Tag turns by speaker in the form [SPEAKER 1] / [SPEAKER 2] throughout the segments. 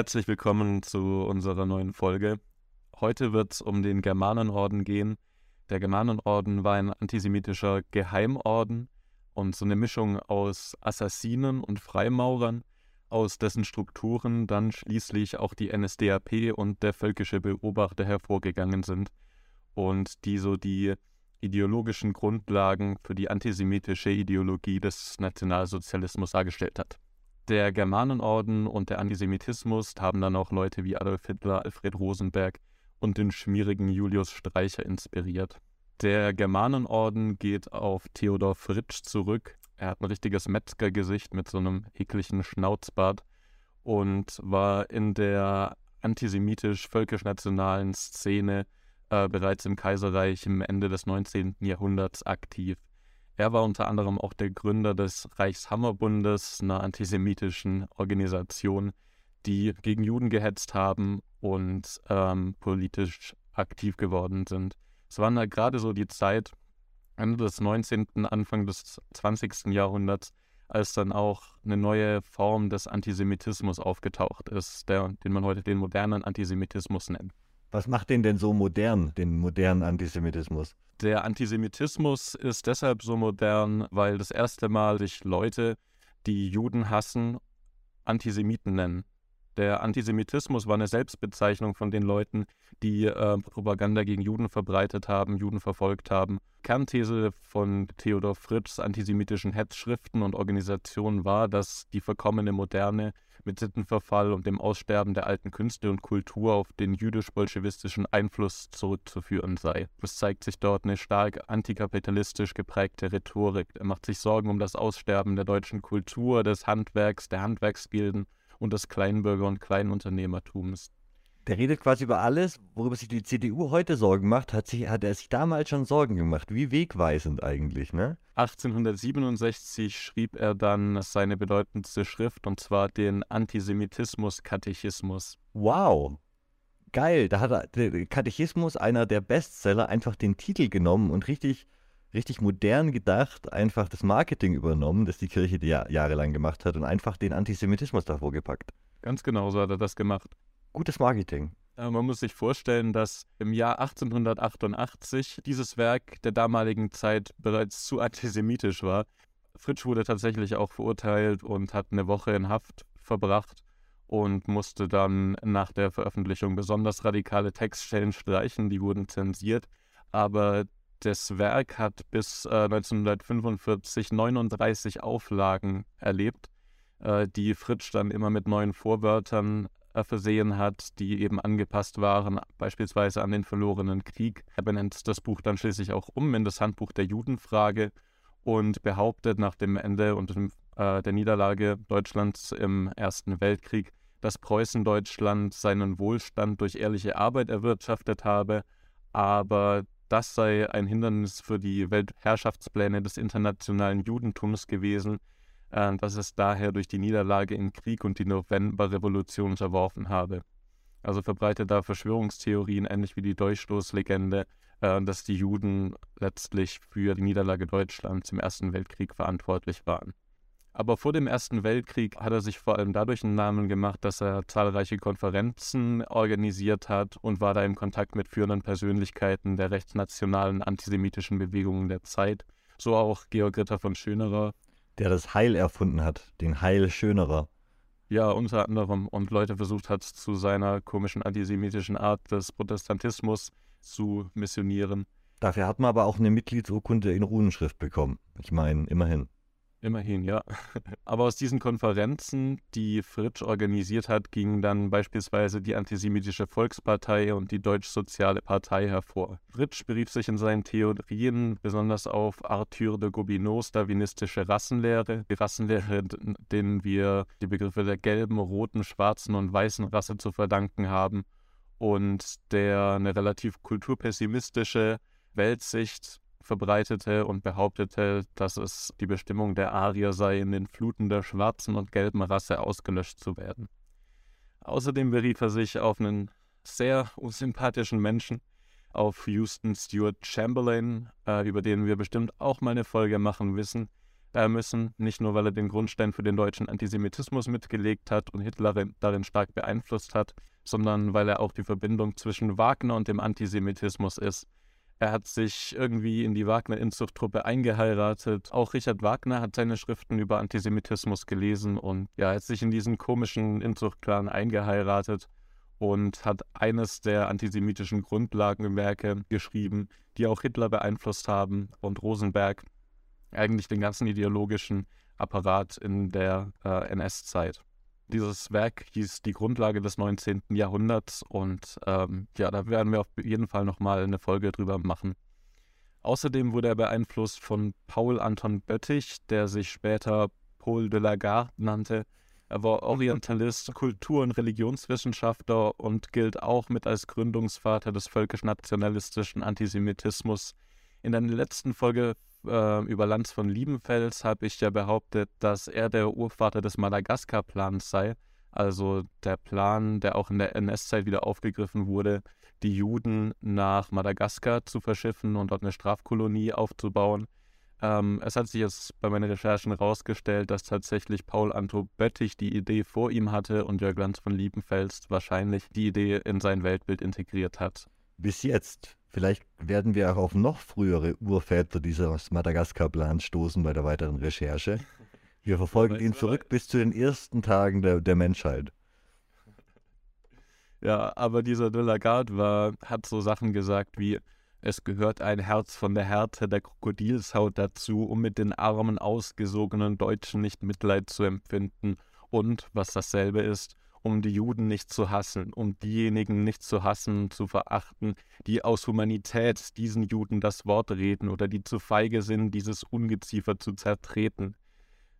[SPEAKER 1] Herzlich willkommen zu unserer neuen Folge. Heute wird es um den Germanenorden gehen. Der Germanenorden war ein antisemitischer Geheimorden und so eine Mischung aus Assassinen und Freimaurern, aus dessen Strukturen dann schließlich auch die NSDAP und der völkische Beobachter hervorgegangen sind und die so die ideologischen Grundlagen für die antisemitische Ideologie des Nationalsozialismus dargestellt hat. Der Germanenorden und der Antisemitismus haben dann auch Leute wie Adolf Hitler, Alfred Rosenberg und den schmierigen Julius Streicher inspiriert. Der Germanenorden geht auf Theodor Fritsch zurück. Er hat ein richtiges Metzgergesicht mit so einem ekligen Schnauzbart und war in der antisemitisch-völkisch-nationalen Szene äh, bereits im Kaiserreich im Ende des 19. Jahrhunderts aktiv. Er war unter anderem auch der Gründer des Reichshammerbundes, einer antisemitischen Organisation, die gegen Juden gehetzt haben und ähm, politisch aktiv geworden sind. Es war da gerade so die Zeit, Ende des 19., Anfang des 20. Jahrhunderts, als dann auch eine neue Form des Antisemitismus aufgetaucht ist, der, den man heute den modernen Antisemitismus nennt.
[SPEAKER 2] Was macht den denn so modern, den modernen Antisemitismus?
[SPEAKER 1] Der Antisemitismus ist deshalb so modern, weil das erste Mal sich Leute, die Juden hassen, Antisemiten nennen. Der Antisemitismus war eine Selbstbezeichnung von den Leuten, die äh, Propaganda gegen Juden verbreitet haben, Juden verfolgt haben. Kernthese von Theodor Fritschs antisemitischen Hetzschriften und Organisationen war, dass die verkommene Moderne mit Sittenverfall und dem Aussterben der alten Künste und Kultur auf den jüdisch-bolschewistischen Einfluss zurückzuführen sei. Es zeigt sich dort eine stark antikapitalistisch geprägte Rhetorik. Er macht sich Sorgen um das Aussterben der deutschen Kultur, des Handwerks, der Handwerksgilden und des Kleinbürger- und Kleinunternehmertums.
[SPEAKER 2] Der redet quasi über alles, worüber sich die CDU heute Sorgen macht, hat, sich, hat er sich damals schon Sorgen gemacht. Wie wegweisend eigentlich, ne?
[SPEAKER 1] 1867 schrieb er dann seine bedeutendste Schrift, und zwar den Antisemitismus-Katechismus.
[SPEAKER 2] Wow! Geil, da hat er, der Katechismus, einer der Bestseller, einfach den Titel genommen und richtig, richtig modern gedacht, einfach das Marketing übernommen, das die Kirche die jahrelang gemacht hat und einfach den Antisemitismus davor gepackt.
[SPEAKER 1] Ganz genau so hat er das gemacht
[SPEAKER 2] gutes Marketing.
[SPEAKER 1] Man muss sich vorstellen, dass im Jahr 1888 dieses Werk der damaligen Zeit bereits zu antisemitisch war. Fritsch wurde tatsächlich auch verurteilt und hat eine Woche in Haft verbracht und musste dann nach der Veröffentlichung besonders radikale Textstellen streichen, die wurden zensiert. Aber das Werk hat bis äh, 1945 39 Auflagen erlebt, äh, die Fritsch dann immer mit neuen Vorwörtern äh, versehen hat, die eben angepasst waren, beispielsweise an den verlorenen Krieg. Er benennt das Buch dann schließlich auch um in das Handbuch der Judenfrage und behauptet nach dem Ende und äh, der Niederlage Deutschlands im Ersten Weltkrieg, dass Preußen-Deutschland seinen Wohlstand durch ehrliche Arbeit erwirtschaftet habe, aber das sei ein Hindernis für die Weltherrschaftspläne des internationalen Judentums gewesen, äh, dass es daher durch die Niederlage im Krieg und die Novemberrevolution unterworfen habe. Also verbreitet da Verschwörungstheorien, ähnlich wie die Durchstoßlegende, äh, dass die Juden letztlich für die Niederlage Deutschlands im Ersten Weltkrieg verantwortlich waren. Aber vor dem Ersten Weltkrieg hat er sich vor allem dadurch einen Namen gemacht, dass er zahlreiche Konferenzen organisiert hat und war da im Kontakt mit führenden Persönlichkeiten der rechtsnationalen antisemitischen Bewegungen der Zeit. So auch Georg Ritter von Schönerer,
[SPEAKER 2] der das Heil erfunden hat, den Heil Schönerer.
[SPEAKER 1] Ja, unter anderem und Leute versucht hat, zu seiner komischen antisemitischen Art des Protestantismus zu missionieren.
[SPEAKER 2] Dafür hat man aber auch eine Mitgliedsurkunde in Runenschrift bekommen. Ich meine, immerhin.
[SPEAKER 1] Immerhin, ja. Aber aus diesen Konferenzen, die Fritsch organisiert hat, gingen dann beispielsweise die Antisemitische Volkspartei und die Deutsch-Soziale Partei hervor. Fritsch berief sich in seinen Theorien besonders auf Arthur de Gobineaus darwinistische Rassenlehre, die Rassenlehre, denen wir die Begriffe der gelben, roten, schwarzen und weißen Rasse zu verdanken haben und der eine relativ kulturpessimistische Weltsicht verbreitete und behauptete, dass es die Bestimmung der Arier sei, in den Fluten der schwarzen und gelben Rasse ausgelöscht zu werden. Außerdem berief er sich auf einen sehr unsympathischen Menschen, auf Houston Stewart Chamberlain, äh, über den wir bestimmt auch mal eine Folge machen wissen, äh, müssen. Nicht nur, weil er den Grundstein für den deutschen Antisemitismus mitgelegt hat und Hitler darin stark beeinflusst hat, sondern weil er auch die Verbindung zwischen Wagner und dem Antisemitismus ist. Er hat sich irgendwie in die Wagner-Inzuchttruppe eingeheiratet. Auch Richard Wagner hat seine Schriften über Antisemitismus gelesen und ja, hat sich in diesen komischen Inzuchtclan eingeheiratet und hat eines der antisemitischen Grundlagenwerke geschrieben, die auch Hitler beeinflusst haben und Rosenberg eigentlich den ganzen ideologischen Apparat in der äh, NS-Zeit. Dieses Werk hieß Die Grundlage des 19. Jahrhunderts und ähm, ja, da werden wir auf jeden Fall nochmal eine Folge drüber machen. Außerdem wurde er beeinflusst von Paul Anton Böttich, der sich später Paul de la Garde nannte. Er war Orientalist, Kultur- und Religionswissenschaftler und gilt auch mit als Gründungsvater des völkisch-nationalistischen Antisemitismus. In der letzten Folge äh, über Lanz von Liebenfels habe ich ja behauptet, dass er der Urvater des Madagaskar-Plans sei. Also der Plan, der auch in der NS-Zeit wieder aufgegriffen wurde, die Juden nach Madagaskar zu verschiffen und dort eine Strafkolonie aufzubauen. Ähm, es hat sich jetzt bei meinen Recherchen herausgestellt, dass tatsächlich Paul Anto Böttich die Idee vor ihm hatte und Jörg Lanz von Liebenfels wahrscheinlich die Idee in sein Weltbild integriert hat.
[SPEAKER 2] Bis jetzt. Vielleicht werden wir auch auf noch frühere Urväter dieses Madagaskar-Plans stoßen bei der weiteren Recherche. Wir verfolgen ihn zurück bis zu den ersten Tagen der, der Menschheit.
[SPEAKER 1] Ja, aber dieser de Lagarde war, hat so Sachen gesagt wie, es gehört ein Herz von der Härte der Krokodilshaut dazu, um mit den armen, ausgesogenen Deutschen nicht Mitleid zu empfinden und, was dasselbe ist, um die Juden nicht zu hassen, um diejenigen nicht zu hassen, zu verachten, die aus Humanität diesen Juden das Wort reden oder die zu feige sind, dieses Ungeziefer zu zertreten.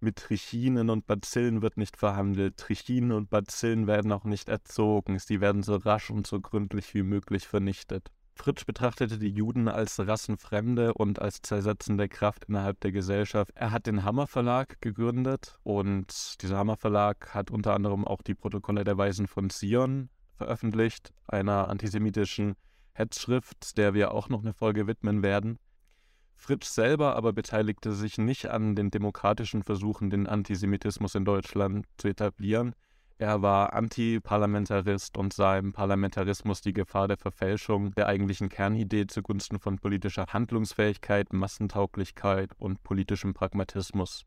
[SPEAKER 1] Mit Trichinen und Bazillen wird nicht verhandelt, Trichinen und Bazillen werden auch nicht erzogen, sie werden so rasch und so gründlich wie möglich vernichtet. Fritsch betrachtete die Juden als Rassenfremde und als zersetzende Kraft innerhalb der Gesellschaft. Er hat den Hammer Verlag gegründet und dieser Hammer Verlag hat unter anderem auch die Protokolle der Weisen von Zion veröffentlicht, einer antisemitischen Hetzschrift, der wir auch noch eine Folge widmen werden. Fritsch selber aber beteiligte sich nicht an den demokratischen Versuchen, den Antisemitismus in Deutschland zu etablieren. Er war Antiparlamentarist und sah im Parlamentarismus die Gefahr der Verfälschung der eigentlichen Kernidee zugunsten von politischer Handlungsfähigkeit, Massentauglichkeit und politischem Pragmatismus.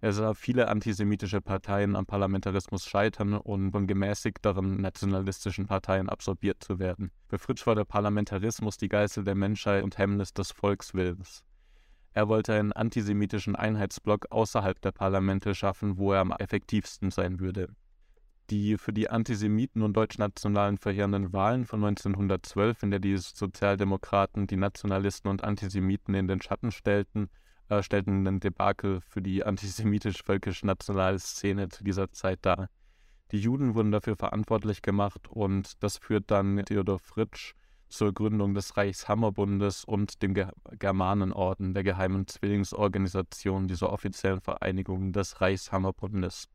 [SPEAKER 1] Er sah viele antisemitische Parteien am Parlamentarismus scheitern und von gemäßigteren nationalistischen Parteien absorbiert zu werden. Für Fritsch war der Parlamentarismus die Geißel der Menschheit und Hemmnis des Volkswillens. Er wollte einen antisemitischen Einheitsblock außerhalb der Parlamente schaffen, wo er am effektivsten sein würde die für die Antisemiten und Deutschnationalen verheerenden Wahlen von 1912, in der die Sozialdemokraten die Nationalisten und Antisemiten in den Schatten stellten, äh, stellten ein Debakel für die antisemitisch-völkisch-nationale Szene zu dieser Zeit dar. Die Juden wurden dafür verantwortlich gemacht und das führt dann Theodor Fritsch zur Gründung des Reichshammerbundes und dem Ge Germanenorden, der geheimen Zwillingsorganisation dieser offiziellen Vereinigung des Reichshammerbundes.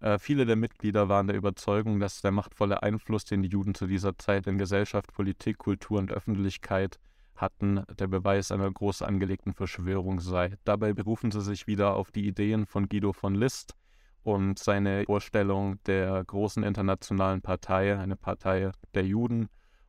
[SPEAKER 1] Äh, viele der Mitglieder waren der Überzeugung, dass der machtvolle Einfluss, den die Juden zu dieser Zeit in Gesellschaft, Politik, Kultur und Öffentlichkeit hatten, der Beweis einer groß angelegten Verschwörung sei. Dabei berufen sie sich wieder auf die Ideen von Guido von List und seine Vorstellung der großen internationalen Partei, eine Partei der Juden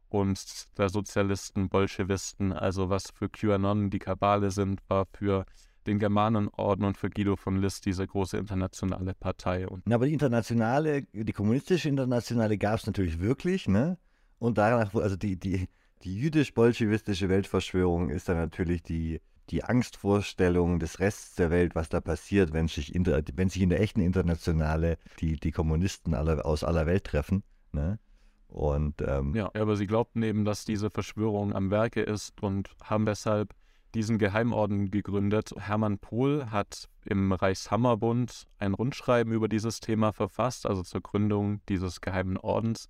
[SPEAKER 1] und der Sozialisten, Bolschewisten, also was für QAnon die Kabale sind, war für den Germanenorden und für Guido von List diese große internationale Partei. Und
[SPEAKER 2] aber die internationale, die kommunistische Internationale gab es natürlich wirklich, ne? Und danach, also die, die, die jüdisch-bolschewistische Weltverschwörung ist dann natürlich die, die Angstvorstellung des Rests der Welt, was da passiert, wenn sich, inter, wenn sich in der echten Internationale die, die Kommunisten aller, aus aller Welt treffen. Ne? Und, ähm,
[SPEAKER 1] ja, aber sie glaubten eben, dass diese Verschwörung am Werke ist und haben deshalb diesen Geheimorden gegründet. Hermann Pohl hat im Reichshammerbund ein Rundschreiben über dieses Thema verfasst, also zur Gründung dieses geheimen Ordens.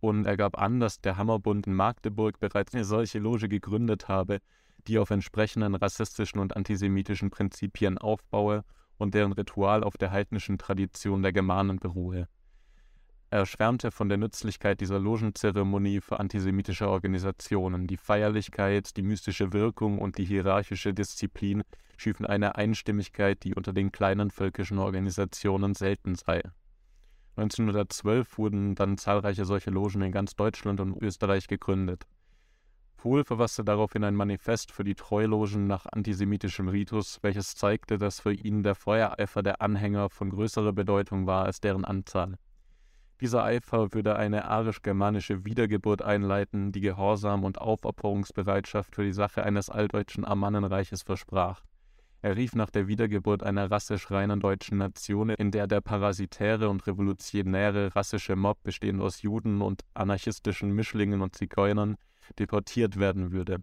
[SPEAKER 1] Und er gab an, dass der Hammerbund in Magdeburg bereits eine solche Loge gegründet habe, die auf entsprechenden rassistischen und antisemitischen Prinzipien aufbaue und deren Ritual auf der heidnischen Tradition der Germanen beruhe. Er schwärmte von der Nützlichkeit dieser Logenzeremonie für antisemitische Organisationen. Die Feierlichkeit, die mystische Wirkung und die hierarchische Disziplin schiefen eine Einstimmigkeit, die unter den kleinen völkischen Organisationen selten sei. 1912 wurden dann zahlreiche solche Logen in ganz Deutschland und Österreich gegründet. Pohl verfasste daraufhin ein Manifest für die Treulogen nach antisemitischem Ritus, welches zeigte, dass für ihn der Feuereifer der Anhänger von größerer Bedeutung war als deren Anzahl. Dieser Eifer würde eine arisch-germanische Wiedergeburt einleiten, die Gehorsam und Aufopferungsbereitschaft für die Sache eines alldeutschen Amannenreiches versprach. Er rief nach der Wiedergeburt einer rassisch reinen deutschen Nation, in der der parasitäre und revolutionäre rassische Mob, bestehend aus Juden und anarchistischen Mischlingen und Zigeunern, deportiert werden würde.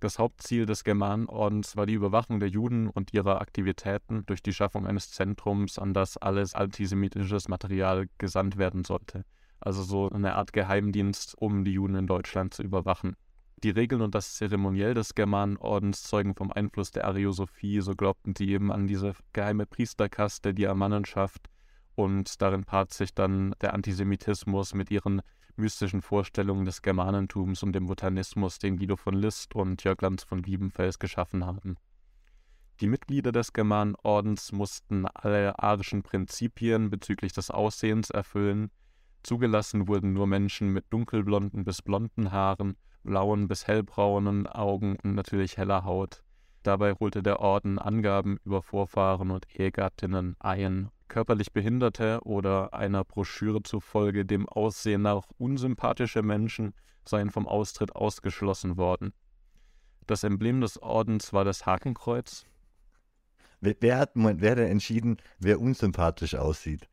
[SPEAKER 1] Das Hauptziel des Germanenordens war die Überwachung der Juden und ihrer Aktivitäten durch die Schaffung eines Zentrums, an das alles antisemitisches Material gesandt werden sollte. Also so eine Art Geheimdienst, um die Juden in Deutschland zu überwachen. Die Regeln und das Zeremoniell des Germanenordens zeugen vom Einfluss der Ariosophie, so glaubten die eben an diese geheime Priesterkaste, die Amannenschaft, und darin paart sich dann der Antisemitismus mit ihren mystischen Vorstellungen des Germanentums und dem Botanismus, den Guido von List und Jörg Lanz von Liebenfels geschaffen haben. Die Mitglieder des Germanenordens mussten alle arischen Prinzipien bezüglich des Aussehens erfüllen. Zugelassen wurden nur Menschen mit dunkelblonden bis blonden Haaren, blauen bis hellbraunen Augen und natürlich heller Haut. Dabei holte der Orden Angaben über Vorfahren und Ehegattinnen ein körperlich Behinderte oder einer Broschüre zufolge dem Aussehen nach unsympathische Menschen seien vom Austritt ausgeschlossen worden. Das Emblem des Ordens war das Hakenkreuz.
[SPEAKER 2] Wer, wer hat, wer hat denn entschieden, wer unsympathisch aussieht?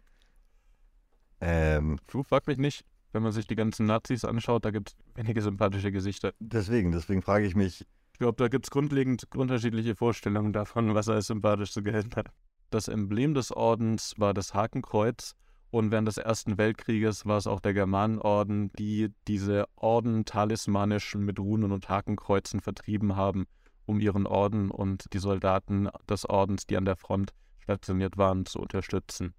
[SPEAKER 1] Ähm, du frag mich nicht. Wenn man sich die ganzen Nazis anschaut, da gibt es wenige sympathische Gesichter.
[SPEAKER 2] Deswegen, deswegen frage ich mich.
[SPEAKER 1] Ich glaube, da gibt es grundlegend unterschiedliche Vorstellungen davon, was er als sympathisch zu gelten hat. Das Emblem des Ordens war das Hakenkreuz und während des Ersten Weltkrieges war es auch der Germanenorden, die diese Orden talismanisch mit Runen und Hakenkreuzen vertrieben haben, um ihren Orden und die Soldaten des Ordens, die an der Front stationiert waren, zu unterstützen.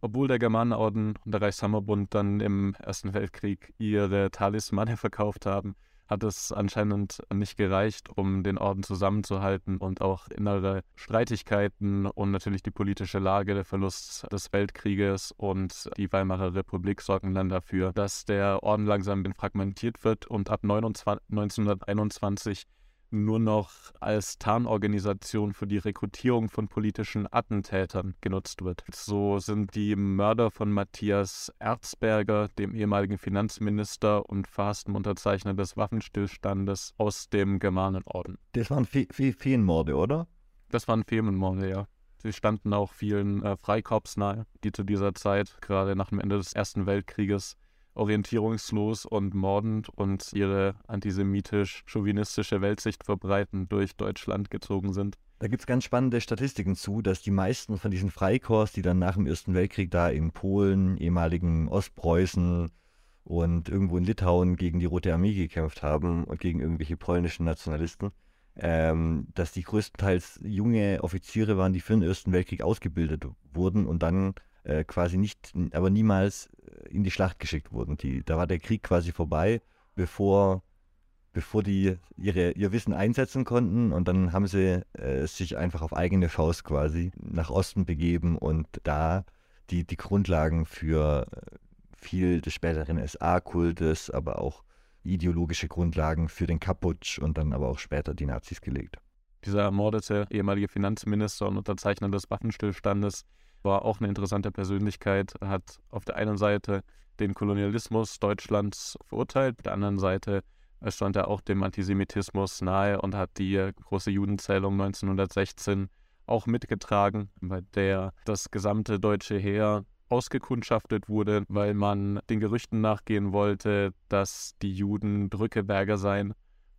[SPEAKER 1] Obwohl der Germanenorden und der Reichshammerbund dann im Ersten Weltkrieg ihre Talismane verkauft haben, hat es anscheinend nicht gereicht, um den Orden zusammenzuhalten und auch innere Streitigkeiten und natürlich die politische Lage, der Verlust des Weltkrieges und die Weimarer Republik sorgen dann dafür, dass der Orden langsam fragmentiert wird und ab 1921 nur noch als Tarnorganisation für die Rekrutierung von politischen Attentätern genutzt wird. So sind die Mörder von Matthias Erzberger, dem ehemaligen Finanzminister und verhassten Unterzeichner des Waffenstillstandes aus dem Germanenorden.
[SPEAKER 2] Das waren Feenmorde, oder?
[SPEAKER 1] Das waren Feenmorde, ja. Sie standen auch vielen äh, Freikorps nahe, die zu dieser Zeit, gerade nach dem Ende des Ersten Weltkrieges, orientierungslos und mordend und ihre antisemitisch-chauvinistische Weltsicht verbreitend durch Deutschland gezogen sind.
[SPEAKER 2] Da gibt es ganz spannende Statistiken zu, dass die meisten von diesen Freikorps, die dann nach dem Ersten Weltkrieg da in Polen, ehemaligen Ostpreußen und irgendwo in Litauen gegen die Rote Armee gekämpft haben und gegen irgendwelche polnischen Nationalisten, ähm, dass die größtenteils junge Offiziere waren, die für den Ersten Weltkrieg ausgebildet wurden und dann äh, quasi nicht, aber niemals in die Schlacht geschickt wurden. Die, da war der Krieg quasi vorbei, bevor, bevor die ihre, ihr Wissen einsetzen konnten und dann haben sie äh, sich einfach auf eigene Faust quasi nach Osten begeben und da die, die Grundlagen für äh, viel des späteren SA-Kultes, aber auch ideologische Grundlagen für den Kaputsch und dann aber auch später die Nazis gelegt.
[SPEAKER 1] Dieser ermordete ehemalige Finanzminister und Unterzeichner des Waffenstillstandes war auch eine interessante Persönlichkeit, hat auf der einen Seite den Kolonialismus Deutschlands verurteilt, auf der anderen Seite stand er auch dem Antisemitismus nahe und hat die große Judenzählung 1916 auch mitgetragen, bei der das gesamte deutsche Heer ausgekundschaftet wurde, weil man den Gerüchten nachgehen wollte, dass die Juden Drückeberger seien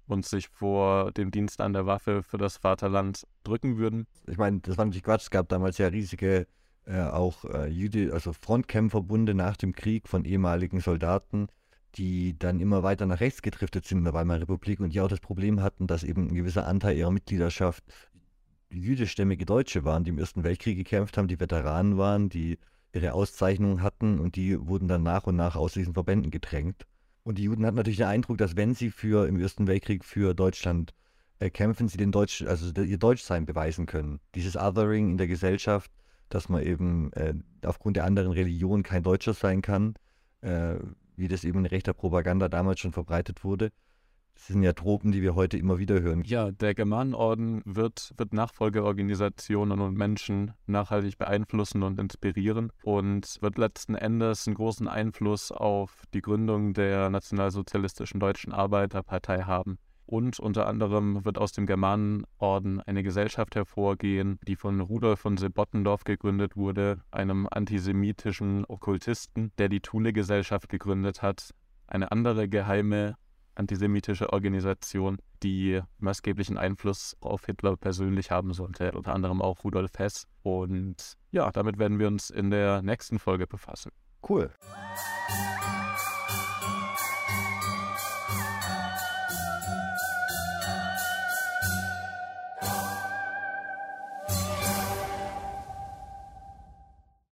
[SPEAKER 1] und sich vor dem Dienst an der Waffe für das Vaterland drücken würden.
[SPEAKER 2] Ich meine, das war natürlich Quatsch. Es gab damals ja riesige äh, auch äh, Jüdi, also Frontkämpferbunde nach dem Krieg von ehemaligen Soldaten, die dann immer weiter nach rechts gedriftet sind in der Weimarer Republik und die auch das Problem hatten, dass eben ein gewisser Anteil ihrer Mitgliedschaft jüdischstämmige Deutsche waren, die im Ersten Weltkrieg gekämpft haben, die Veteranen waren, die ihre Auszeichnungen hatten und die wurden dann nach und nach aus diesen Verbänden gedrängt. Und die Juden hatten natürlich den Eindruck, dass wenn sie für im Ersten Weltkrieg für Deutschland äh, kämpfen, sie den Deutsch, also ihr Deutschsein beweisen können. Dieses Othering in der Gesellschaft, dass man eben äh, aufgrund der anderen Religion kein Deutscher sein kann, äh, wie das eben in rechter Propaganda damals schon verbreitet wurde. Das sind ja Tropen, die wir heute immer wieder hören.
[SPEAKER 1] Ja, der Germanenorden wird, wird Nachfolgeorganisationen und Menschen nachhaltig beeinflussen und inspirieren und wird letzten Endes einen großen Einfluss auf die Gründung der nationalsozialistischen Deutschen Arbeiterpartei haben. Und unter anderem wird aus dem Germanenorden eine Gesellschaft hervorgehen, die von Rudolf von Sebottendorf gegründet wurde, einem antisemitischen Okkultisten, der die Thule-Gesellschaft gegründet hat. Eine andere geheime antisemitische Organisation, die maßgeblichen Einfluss auf Hitler persönlich haben sollte, unter anderem auch Rudolf Hess. Und ja, damit werden wir uns in der nächsten Folge befassen.
[SPEAKER 2] Cool.